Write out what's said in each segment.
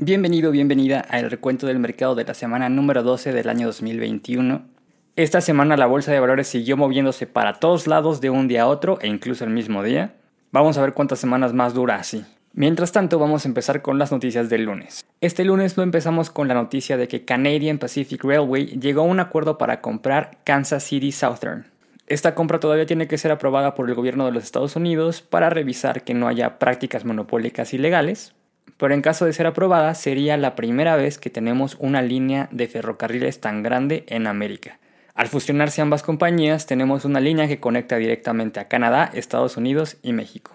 Bienvenido, bienvenida al recuento del mercado de la semana número 12 del año 2021. Esta semana la bolsa de valores siguió moviéndose para todos lados de un día a otro e incluso el mismo día. Vamos a ver cuántas semanas más dura así. Mientras tanto, vamos a empezar con las noticias del lunes. Este lunes lo empezamos con la noticia de que Canadian Pacific Railway llegó a un acuerdo para comprar Kansas City Southern. Esta compra todavía tiene que ser aprobada por el gobierno de los Estados Unidos para revisar que no haya prácticas monopólicas ilegales, pero en caso de ser aprobada sería la primera vez que tenemos una línea de ferrocarriles tan grande en América. Al fusionarse ambas compañías tenemos una línea que conecta directamente a Canadá, Estados Unidos y México.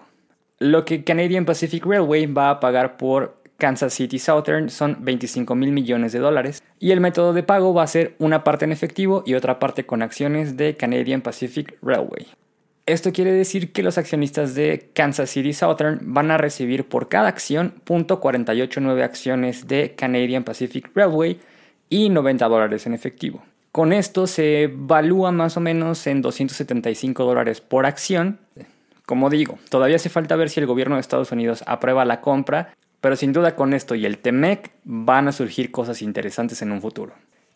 Lo que Canadian Pacific Railway va a pagar por Kansas City Southern son 25 mil millones de dólares y el método de pago va a ser una parte en efectivo y otra parte con acciones de Canadian Pacific Railway. Esto quiere decir que los accionistas de Kansas City Southern van a recibir por cada acción .489 acciones de Canadian Pacific Railway y 90 dólares en efectivo. Con esto se evalúa más o menos en 275 dólares por acción. Como digo, todavía hace falta ver si el gobierno de Estados Unidos aprueba la compra, pero sin duda con esto y el TEMEC van a surgir cosas interesantes en un futuro.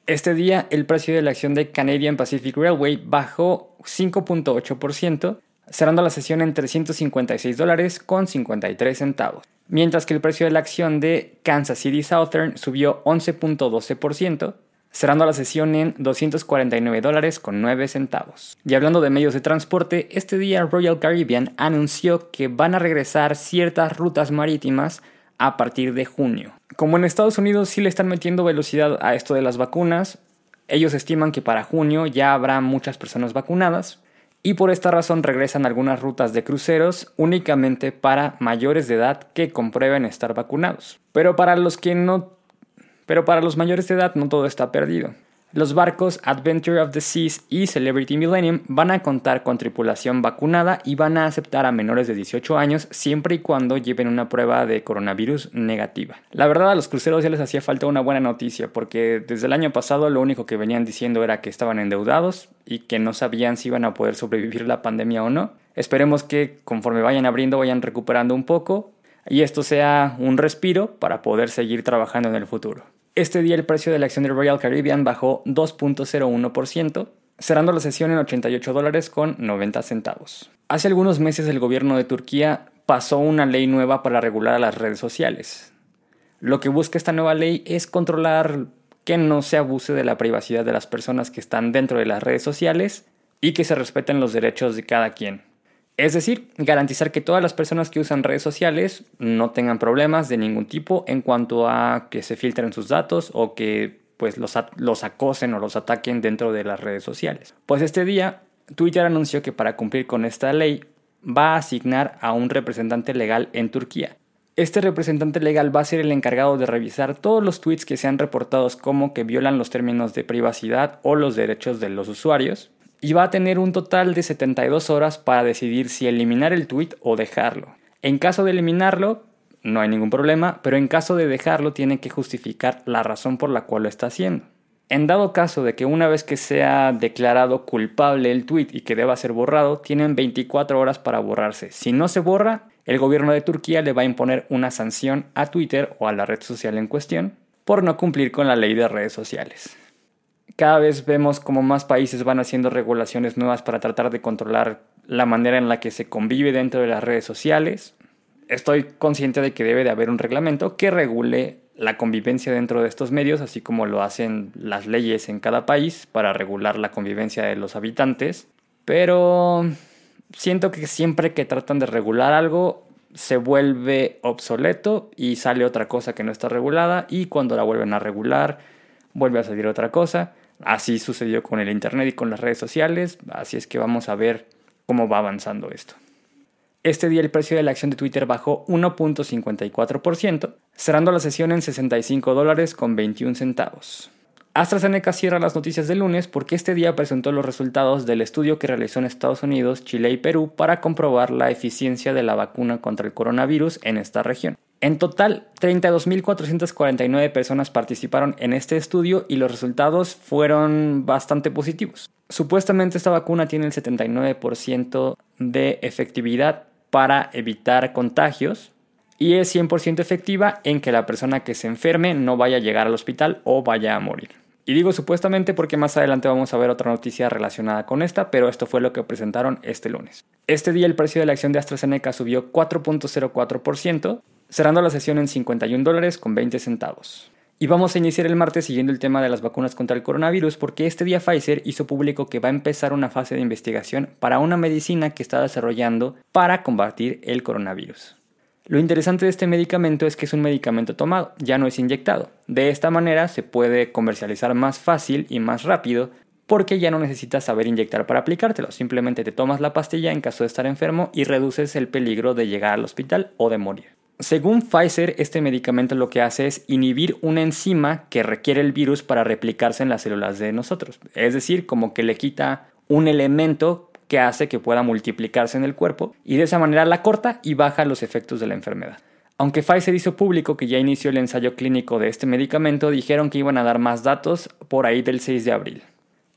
Este día el precio de la acción de Canadian Pacific Railway bajó 5.8%, cerrando la sesión en 356 dólares con 53 centavos, mientras que el precio de la acción de Kansas City Southern subió 11.12%, cerrando la sesión en 249 dólares con 9 centavos. Y hablando de medios de transporte, este día Royal Caribbean anunció que van a regresar ciertas rutas marítimas a partir de junio. Como en Estados Unidos sí le están metiendo velocidad a esto de las vacunas, ellos estiman que para junio ya habrá muchas personas vacunadas y por esta razón regresan algunas rutas de cruceros únicamente para mayores de edad que comprueben estar vacunados. Pero para los que no pero para los mayores de edad no todo está perdido. Los barcos Adventure of the Seas y Celebrity Millennium van a contar con tripulación vacunada y van a aceptar a menores de 18 años siempre y cuando lleven una prueba de coronavirus negativa. La verdad a los cruceros ya les hacía falta una buena noticia porque desde el año pasado lo único que venían diciendo era que estaban endeudados y que no sabían si iban a poder sobrevivir la pandemia o no. Esperemos que conforme vayan abriendo vayan recuperando un poco y esto sea un respiro para poder seguir trabajando en el futuro. Este día el precio de la acción de Royal Caribbean bajó 2.01%, cerrando la sesión en 88 dólares con 90 centavos. Hace algunos meses el gobierno de Turquía pasó una ley nueva para regular las redes sociales. Lo que busca esta nueva ley es controlar que no se abuse de la privacidad de las personas que están dentro de las redes sociales y que se respeten los derechos de cada quien. Es decir, garantizar que todas las personas que usan redes sociales no tengan problemas de ningún tipo en cuanto a que se filtren sus datos o que pues los, los acosen o los ataquen dentro de las redes sociales. Pues este día Twitter anunció que para cumplir con esta ley va a asignar a un representante legal en Turquía. Este representante legal va a ser el encargado de revisar todos los tweets que sean reportados como que violan los términos de privacidad o los derechos de los usuarios y va a tener un total de 72 horas para decidir si eliminar el tweet o dejarlo. En caso de eliminarlo, no hay ningún problema, pero en caso de dejarlo tiene que justificar la razón por la cual lo está haciendo. En dado caso de que una vez que sea declarado culpable el tweet y que deba ser borrado, tienen 24 horas para borrarse. Si no se borra, el gobierno de Turquía le va a imponer una sanción a Twitter o a la red social en cuestión por no cumplir con la ley de redes sociales. Cada vez vemos como más países van haciendo regulaciones nuevas para tratar de controlar la manera en la que se convive dentro de las redes sociales. Estoy consciente de que debe de haber un reglamento que regule la convivencia dentro de estos medios, así como lo hacen las leyes en cada país para regular la convivencia de los habitantes. Pero siento que siempre que tratan de regular algo, se vuelve obsoleto y sale otra cosa que no está regulada y cuando la vuelven a regular, vuelve a salir otra cosa. Así sucedió con el Internet y con las redes sociales, así es que vamos a ver cómo va avanzando esto. Este día el precio de la acción de Twitter bajó 1.54%, cerrando la sesión en 65 dólares con 21 centavos. AstraZeneca cierra las noticias del lunes porque este día presentó los resultados del estudio que realizó en Estados Unidos, Chile y Perú para comprobar la eficiencia de la vacuna contra el coronavirus en esta región. En total, 32.449 personas participaron en este estudio y los resultados fueron bastante positivos. Supuestamente esta vacuna tiene el 79% de efectividad para evitar contagios y es 100% efectiva en que la persona que se enferme no vaya a llegar al hospital o vaya a morir. Y digo supuestamente porque más adelante vamos a ver otra noticia relacionada con esta, pero esto fue lo que presentaron este lunes. Este día el precio de la acción de AstraZeneca subió 4.04%, cerrando la sesión en 51 dólares con 20 centavos. Y vamos a iniciar el martes siguiendo el tema de las vacunas contra el coronavirus porque este día Pfizer hizo público que va a empezar una fase de investigación para una medicina que está desarrollando para combatir el coronavirus. Lo interesante de este medicamento es que es un medicamento tomado, ya no es inyectado. De esta manera se puede comercializar más fácil y más rápido porque ya no necesitas saber inyectar para aplicártelo, simplemente te tomas la pastilla en caso de estar enfermo y reduces el peligro de llegar al hospital o de morir. Según Pfizer, este medicamento lo que hace es inhibir una enzima que requiere el virus para replicarse en las células de nosotros. Es decir, como que le quita un elemento que hace que pueda multiplicarse en el cuerpo y de esa manera la corta y baja los efectos de la enfermedad. Aunque Pfizer hizo público que ya inició el ensayo clínico de este medicamento, dijeron que iban a dar más datos por ahí del 6 de abril.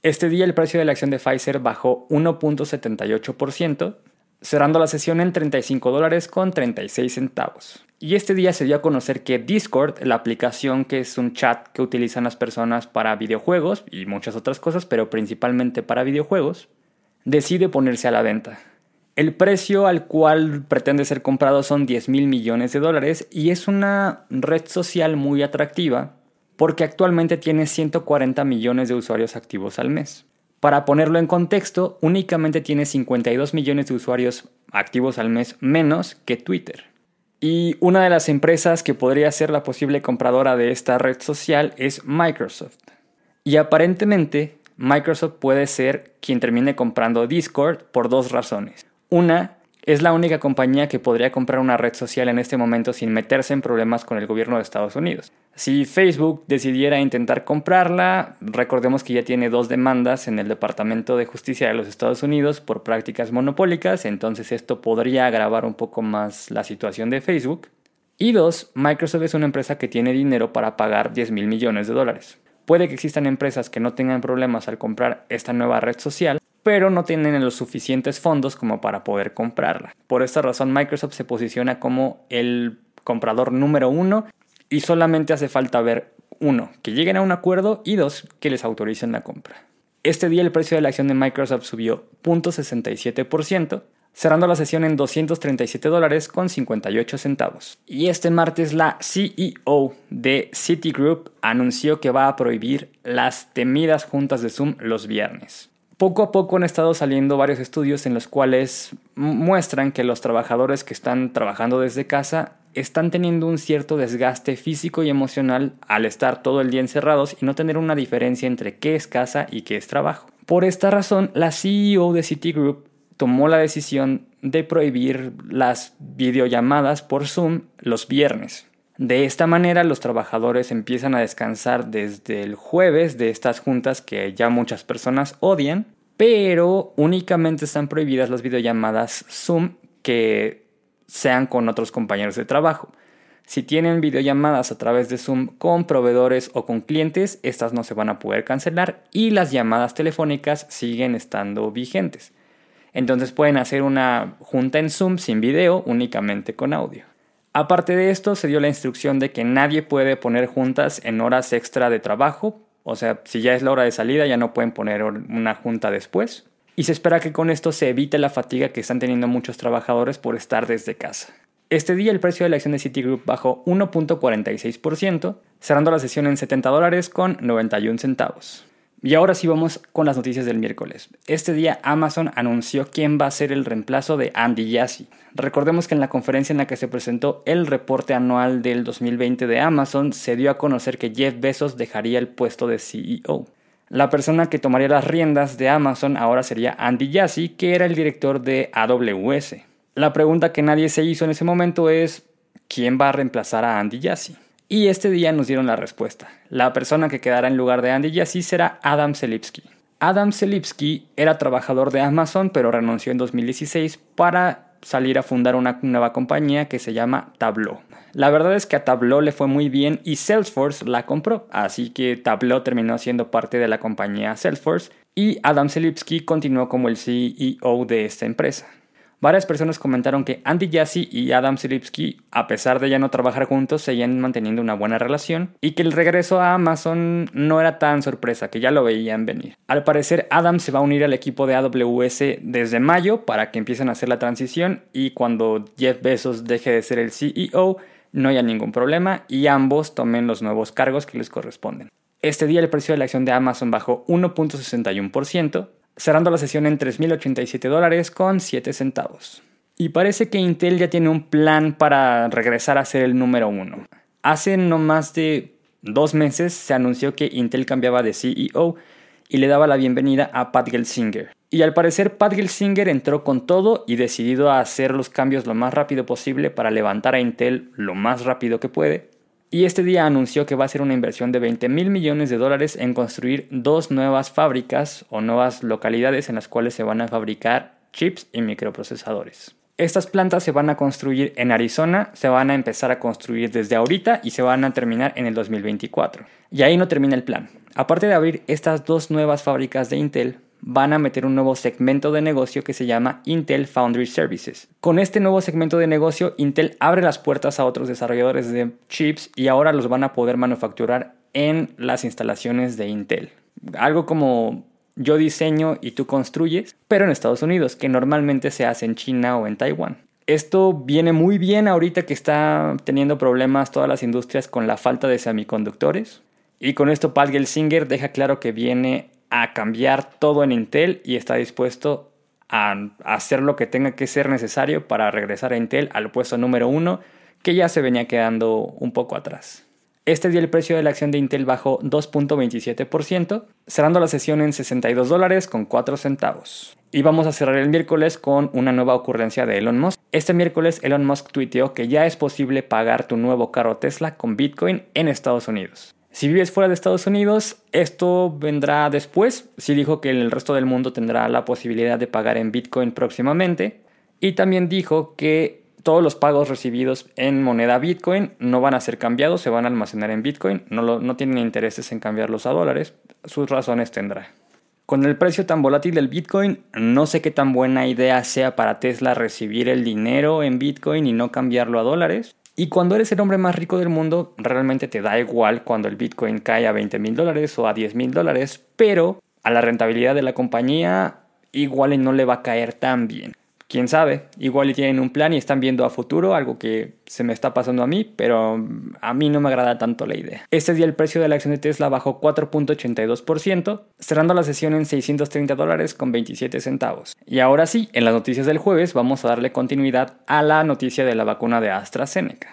Este día el precio de la acción de Pfizer bajó 1.78%, cerrando la sesión en 35 dólares con 36 centavos. Y este día se dio a conocer que Discord, la aplicación que es un chat que utilizan las personas para videojuegos y muchas otras cosas, pero principalmente para videojuegos, decide ponerse a la venta. El precio al cual pretende ser comprado son 10 mil millones de dólares y es una red social muy atractiva porque actualmente tiene 140 millones de usuarios activos al mes. Para ponerlo en contexto, únicamente tiene 52 millones de usuarios activos al mes menos que Twitter. Y una de las empresas que podría ser la posible compradora de esta red social es Microsoft. Y aparentemente Microsoft puede ser quien termine comprando Discord por dos razones. Una, es la única compañía que podría comprar una red social en este momento sin meterse en problemas con el gobierno de Estados Unidos. Si Facebook decidiera intentar comprarla, recordemos que ya tiene dos demandas en el Departamento de Justicia de los Estados Unidos por prácticas monopólicas, entonces esto podría agravar un poco más la situación de Facebook. Y dos, Microsoft es una empresa que tiene dinero para pagar 10 mil millones de dólares. Puede que existan empresas que no tengan problemas al comprar esta nueva red social, pero no tienen los suficientes fondos como para poder comprarla. Por esta razón Microsoft se posiciona como el comprador número uno y solamente hace falta ver uno, que lleguen a un acuerdo y dos, que les autoricen la compra. Este día el precio de la acción de Microsoft subió 0.67%, cerrando la sesión en 237 dólares con 58 centavos. Y este martes la CEO de Citigroup anunció que va a prohibir las temidas juntas de Zoom los viernes. Poco a poco han estado saliendo varios estudios en los cuales muestran que los trabajadores que están trabajando desde casa están teniendo un cierto desgaste físico y emocional al estar todo el día encerrados y no tener una diferencia entre qué es casa y qué es trabajo. Por esta razón, la CEO de Citigroup tomó la decisión de prohibir las videollamadas por Zoom los viernes. De esta manera los trabajadores empiezan a descansar desde el jueves de estas juntas que ya muchas personas odian, pero únicamente están prohibidas las videollamadas Zoom que sean con otros compañeros de trabajo. Si tienen videollamadas a través de Zoom con proveedores o con clientes, estas no se van a poder cancelar y las llamadas telefónicas siguen estando vigentes. Entonces pueden hacer una junta en Zoom sin video, únicamente con audio. Aparte de esto, se dio la instrucción de que nadie puede poner juntas en horas extra de trabajo, o sea, si ya es la hora de salida ya no pueden poner una junta después. Y se espera que con esto se evite la fatiga que están teniendo muchos trabajadores por estar desde casa. Este día el precio de la acción de Citigroup bajó 1.46%, cerrando la sesión en 70 dólares con 91 centavos. Y ahora sí vamos con las noticias del miércoles. Este día Amazon anunció quién va a ser el reemplazo de Andy Jassy. Recordemos que en la conferencia en la que se presentó el reporte anual del 2020 de Amazon se dio a conocer que Jeff Bezos dejaría el puesto de CEO. La persona que tomaría las riendas de Amazon ahora sería Andy Jassy, que era el director de AWS. La pregunta que nadie se hizo en ese momento es ¿quién va a reemplazar a Andy Jassy? Y este día nos dieron la respuesta. La persona que quedará en lugar de Andy Jassy será Adam Selipsky. Adam Selipsky era trabajador de Amazon pero renunció en 2016 para salir a fundar una nueva compañía que se llama Tableau. La verdad es que a Tableau le fue muy bien y Salesforce la compró, así que Tableau terminó siendo parte de la compañía Salesforce y Adam Selipsky continuó como el CEO de esta empresa. Varias personas comentaron que Andy Jassy y Adam Silipsky, a pesar de ya no trabajar juntos, seguían manteniendo una buena relación y que el regreso a Amazon no era tan sorpresa, que ya lo veían venir. Al parecer, Adam se va a unir al equipo de AWS desde mayo para que empiecen a hacer la transición y cuando Jeff Bezos deje de ser el CEO, no haya ningún problema y ambos tomen los nuevos cargos que les corresponden. Este día el precio de la acción de Amazon bajó 1.61%, cerrando la sesión en 3.087 dólares con 7 centavos. Y parece que Intel ya tiene un plan para regresar a ser el número uno. Hace no más de dos meses se anunció que Intel cambiaba de CEO y le daba la bienvenida a Pat Gelsinger. Y al parecer Pat Gelsinger entró con todo y decidido a hacer los cambios lo más rápido posible para levantar a Intel lo más rápido que puede y este día anunció que va a ser una inversión de 20 mil millones de dólares en construir dos nuevas fábricas o nuevas localidades en las cuales se van a fabricar chips y microprocesadores. Estas plantas se van a construir en Arizona, se van a empezar a construir desde ahorita y se van a terminar en el 2024. Y ahí no termina el plan. Aparte de abrir estas dos nuevas fábricas de Intel, van a meter un nuevo segmento de negocio que se llama Intel Foundry Services. Con este nuevo segmento de negocio, Intel abre las puertas a otros desarrolladores de chips y ahora los van a poder manufacturar en las instalaciones de Intel. Algo como yo diseño y tú construyes, pero en Estados Unidos, que normalmente se hace en China o en Taiwán. Esto viene muy bien ahorita que está teniendo problemas todas las industrias con la falta de semiconductores. Y con esto Pat Gelsinger deja claro que viene a cambiar todo en Intel y está dispuesto a hacer lo que tenga que ser necesario para regresar a Intel al puesto número uno que ya se venía quedando un poco atrás. Este día el precio de la acción de Intel bajó 2.27%, cerrando la sesión en 62 dólares con 4 centavos. Y vamos a cerrar el miércoles con una nueva ocurrencia de Elon Musk. Este miércoles Elon Musk tuiteó que ya es posible pagar tu nuevo carro Tesla con Bitcoin en Estados Unidos. Si vives fuera de Estados Unidos, esto vendrá después. Sí dijo que el resto del mundo tendrá la posibilidad de pagar en Bitcoin próximamente. Y también dijo que todos los pagos recibidos en moneda Bitcoin no van a ser cambiados, se van a almacenar en Bitcoin. No, no tienen intereses en cambiarlos a dólares. Sus razones tendrá. Con el precio tan volátil del Bitcoin, no sé qué tan buena idea sea para Tesla recibir el dinero en Bitcoin y no cambiarlo a dólares. Y cuando eres el hombre más rico del mundo, realmente te da igual cuando el Bitcoin cae a 20 mil dólares o a 10 mil dólares, pero a la rentabilidad de la compañía igual no le va a caer tan bien quién sabe, igual y tienen un plan y están viendo a futuro, algo que se me está pasando a mí, pero a mí no me agrada tanto la idea. Este día el precio de la acción de Tesla bajó 4.82%, cerrando la sesión en 630 dólares con 27 centavos. Y ahora sí, en las noticias del jueves vamos a darle continuidad a la noticia de la vacuna de AstraZeneca.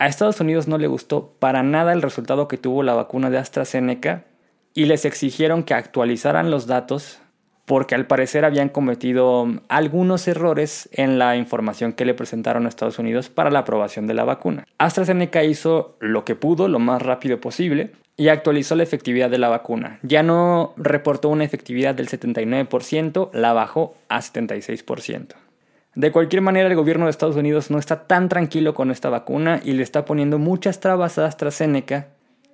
A Estados Unidos no le gustó para nada el resultado que tuvo la vacuna de AstraZeneca y les exigieron que actualizaran los datos porque al parecer habían cometido algunos errores en la información que le presentaron a Estados Unidos para la aprobación de la vacuna. AstraZeneca hizo lo que pudo lo más rápido posible y actualizó la efectividad de la vacuna. Ya no reportó una efectividad del 79%, la bajó a 76%. De cualquier manera, el gobierno de Estados Unidos no está tan tranquilo con esta vacuna y le está poniendo muchas trabas a AstraZeneca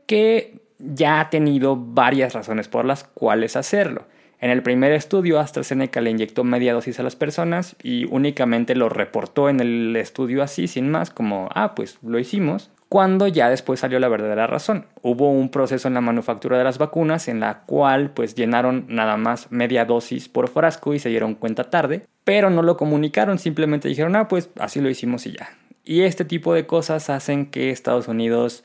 que ya ha tenido varias razones por las cuales hacerlo. En el primer estudio, AstraZeneca le inyectó media dosis a las personas y únicamente lo reportó en el estudio así, sin más, como, ah, pues lo hicimos, cuando ya después salió la verdadera razón. Hubo un proceso en la manufactura de las vacunas en la cual pues llenaron nada más media dosis por frasco y se dieron cuenta tarde, pero no lo comunicaron, simplemente dijeron, ah, pues así lo hicimos y ya. Y este tipo de cosas hacen que Estados Unidos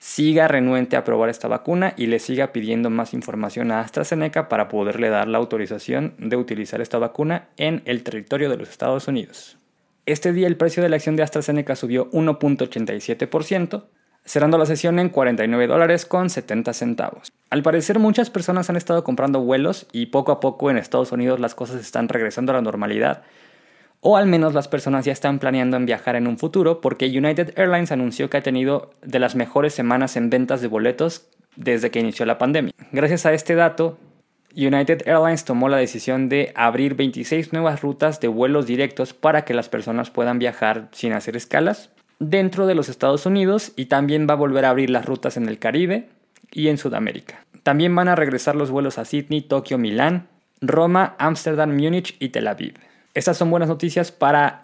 siga renuente a probar esta vacuna y le siga pidiendo más información a AstraZeneca para poderle dar la autorización de utilizar esta vacuna en el territorio de los Estados Unidos. Este día el precio de la acción de AstraZeneca subió 1.87%, cerrando la sesión en 49 dólares con 70 centavos. Al parecer muchas personas han estado comprando vuelos y poco a poco en Estados Unidos las cosas están regresando a la normalidad o al menos las personas ya están planeando en viajar en un futuro porque United Airlines anunció que ha tenido de las mejores semanas en ventas de boletos desde que inició la pandemia. Gracias a este dato, United Airlines tomó la decisión de abrir 26 nuevas rutas de vuelos directos para que las personas puedan viajar sin hacer escalas dentro de los Estados Unidos y también va a volver a abrir las rutas en el Caribe y en Sudamérica. También van a regresar los vuelos a Sydney, Tokio, Milán, Roma, Ámsterdam, Múnich y Tel Aviv. Estas son buenas noticias para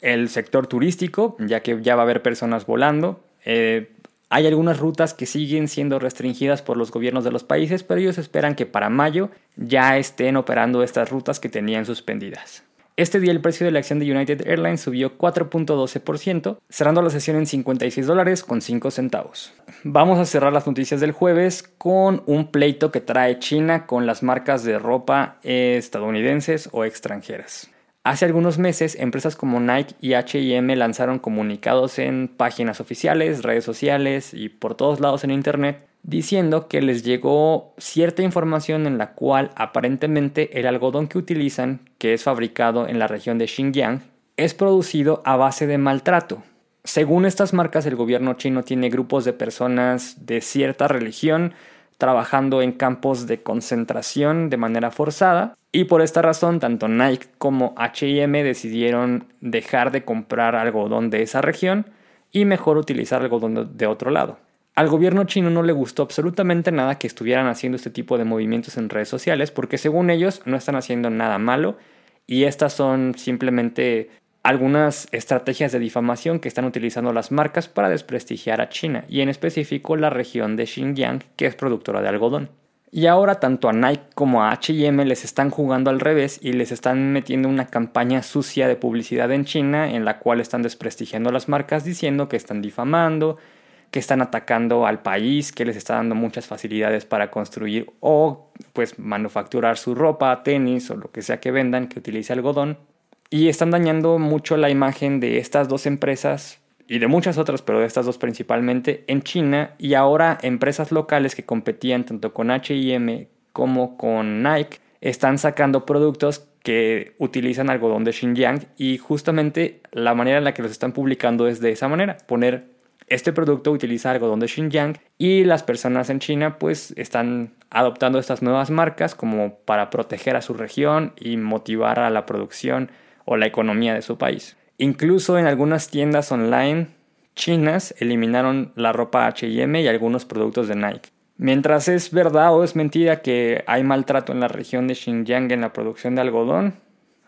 el sector turístico, ya que ya va a haber personas volando. Eh, hay algunas rutas que siguen siendo restringidas por los gobiernos de los países, pero ellos esperan que para mayo ya estén operando estas rutas que tenían suspendidas. Este día el precio de la acción de United Airlines subió 4.12%, cerrando la sesión en 56 dólares con 5 centavos. Vamos a cerrar las noticias del jueves con un pleito que trae China con las marcas de ropa estadounidenses o extranjeras. Hace algunos meses, empresas como Nike y HM lanzaron comunicados en páginas oficiales, redes sociales y por todos lados en Internet diciendo que les llegó cierta información en la cual aparentemente el algodón que utilizan, que es fabricado en la región de Xinjiang, es producido a base de maltrato. Según estas marcas, el gobierno chino tiene grupos de personas de cierta religión trabajando en campos de concentración de manera forzada y por esta razón tanto Nike como HM decidieron dejar de comprar algodón de esa región y mejor utilizar algodón de otro lado. Al gobierno chino no le gustó absolutamente nada que estuvieran haciendo este tipo de movimientos en redes sociales porque según ellos no están haciendo nada malo y estas son simplemente algunas estrategias de difamación que están utilizando las marcas para desprestigiar a China y en específico la región de Xinjiang que es productora de algodón. Y ahora tanto a Nike como a HM les están jugando al revés y les están metiendo una campaña sucia de publicidad en China en la cual están desprestigiando a las marcas diciendo que están difamando, que están atacando al país, que les está dando muchas facilidades para construir o pues manufacturar su ropa, tenis o lo que sea que vendan que utilice algodón y están dañando mucho la imagen de estas dos empresas y de muchas otras, pero de estas dos principalmente, en China y ahora empresas locales que competían tanto con HM como con Nike están sacando productos que utilizan algodón de Xinjiang y justamente la manera en la que los están publicando es de esa manera, poner este producto utiliza algodón de Xinjiang y las personas en China pues están adoptando estas nuevas marcas como para proteger a su región y motivar a la producción o la economía de su país. Incluso en algunas tiendas online chinas eliminaron la ropa HM y algunos productos de Nike. Mientras es verdad o es mentira que hay maltrato en la región de Xinjiang en la producción de algodón,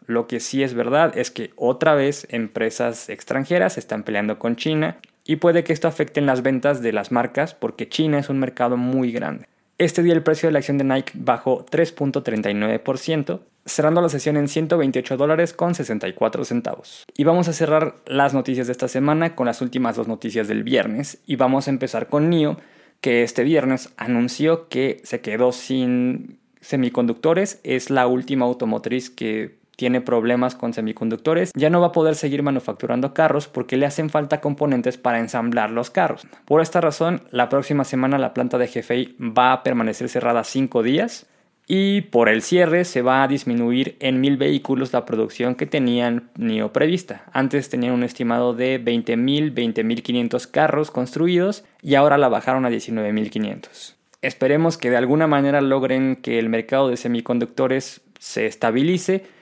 lo que sí es verdad es que otra vez empresas extranjeras están peleando con China y puede que esto afecte en las ventas de las marcas porque China es un mercado muy grande. Este día el precio de la acción de Nike bajó 3.39%, cerrando la sesión en 128 dólares con 64 centavos. Y vamos a cerrar las noticias de esta semana con las últimas dos noticias del viernes y vamos a empezar con NIO, que este viernes anunció que se quedó sin semiconductores, es la última automotriz que tiene problemas con semiconductores, ya no va a poder seguir manufacturando carros porque le hacen falta componentes para ensamblar los carros. Por esta razón, la próxima semana la planta de GFI va a permanecer cerrada 5 días y por el cierre se va a disminuir en mil vehículos la producción que tenían NIO prevista. Antes tenían un estimado de 20.000, 20.500 carros construidos y ahora la bajaron a 19.500. Esperemos que de alguna manera logren que el mercado de semiconductores se estabilice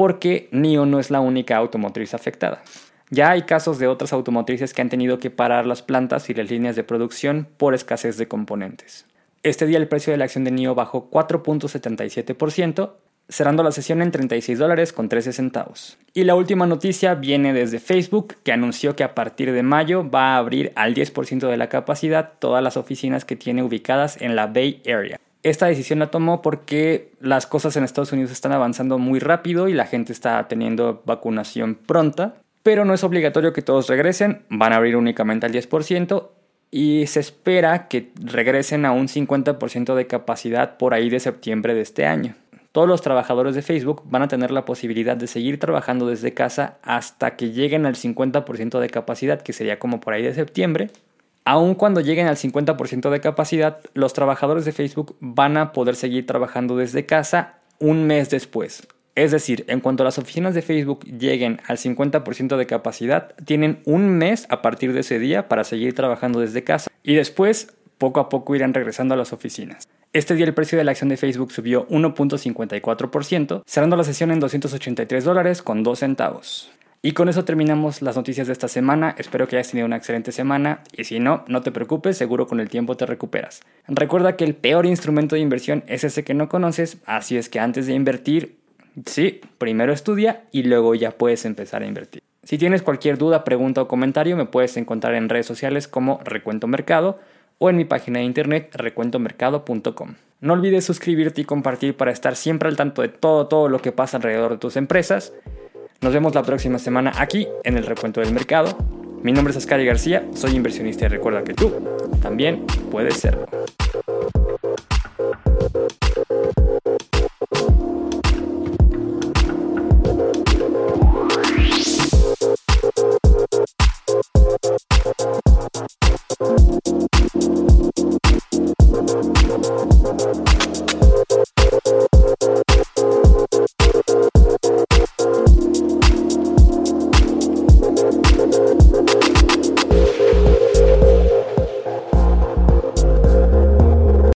porque NIO no es la única automotriz afectada. Ya hay casos de otras automotrices que han tenido que parar las plantas y las líneas de producción por escasez de componentes. Este día el precio de la acción de NIO bajó 4.77%, cerrando la sesión en 36 dólares con 13 centavos. Y la última noticia viene desde Facebook, que anunció que a partir de mayo va a abrir al 10% de la capacidad todas las oficinas que tiene ubicadas en la Bay Area. Esta decisión la tomó porque las cosas en Estados Unidos están avanzando muy rápido y la gente está teniendo vacunación pronta, pero no es obligatorio que todos regresen, van a abrir únicamente al 10% y se espera que regresen a un 50% de capacidad por ahí de septiembre de este año. Todos los trabajadores de Facebook van a tener la posibilidad de seguir trabajando desde casa hasta que lleguen al 50% de capacidad, que sería como por ahí de septiembre, Aun cuando lleguen al 50% de capacidad, los trabajadores de Facebook van a poder seguir trabajando desde casa un mes después. Es decir, en cuanto las oficinas de Facebook lleguen al 50% de capacidad, tienen un mes a partir de ese día para seguir trabajando desde casa y después poco a poco irán regresando a las oficinas. Este día el precio de la acción de Facebook subió 1.54%, cerrando la sesión en 283 dólares con 2 centavos. Y con eso terminamos las noticias de esta semana. Espero que hayas tenido una excelente semana y si no, no te preocupes, seguro con el tiempo te recuperas. Recuerda que el peor instrumento de inversión es ese que no conoces, así es que antes de invertir, Sí, primero estudia y luego ya puedes empezar a invertir. Si tienes cualquier duda, pregunta o comentario, me puedes encontrar en redes sociales como Recuento Mercado o en mi página de internet recuentomercado.com. No olvides suscribirte y compartir para estar siempre al tanto de todo, todo lo que pasa alrededor de tus empresas. Nos vemos la próxima semana aquí en el Recuento del Mercado. Mi nombre es Ascari García, soy inversionista y recuerda que tú también puedes serlo.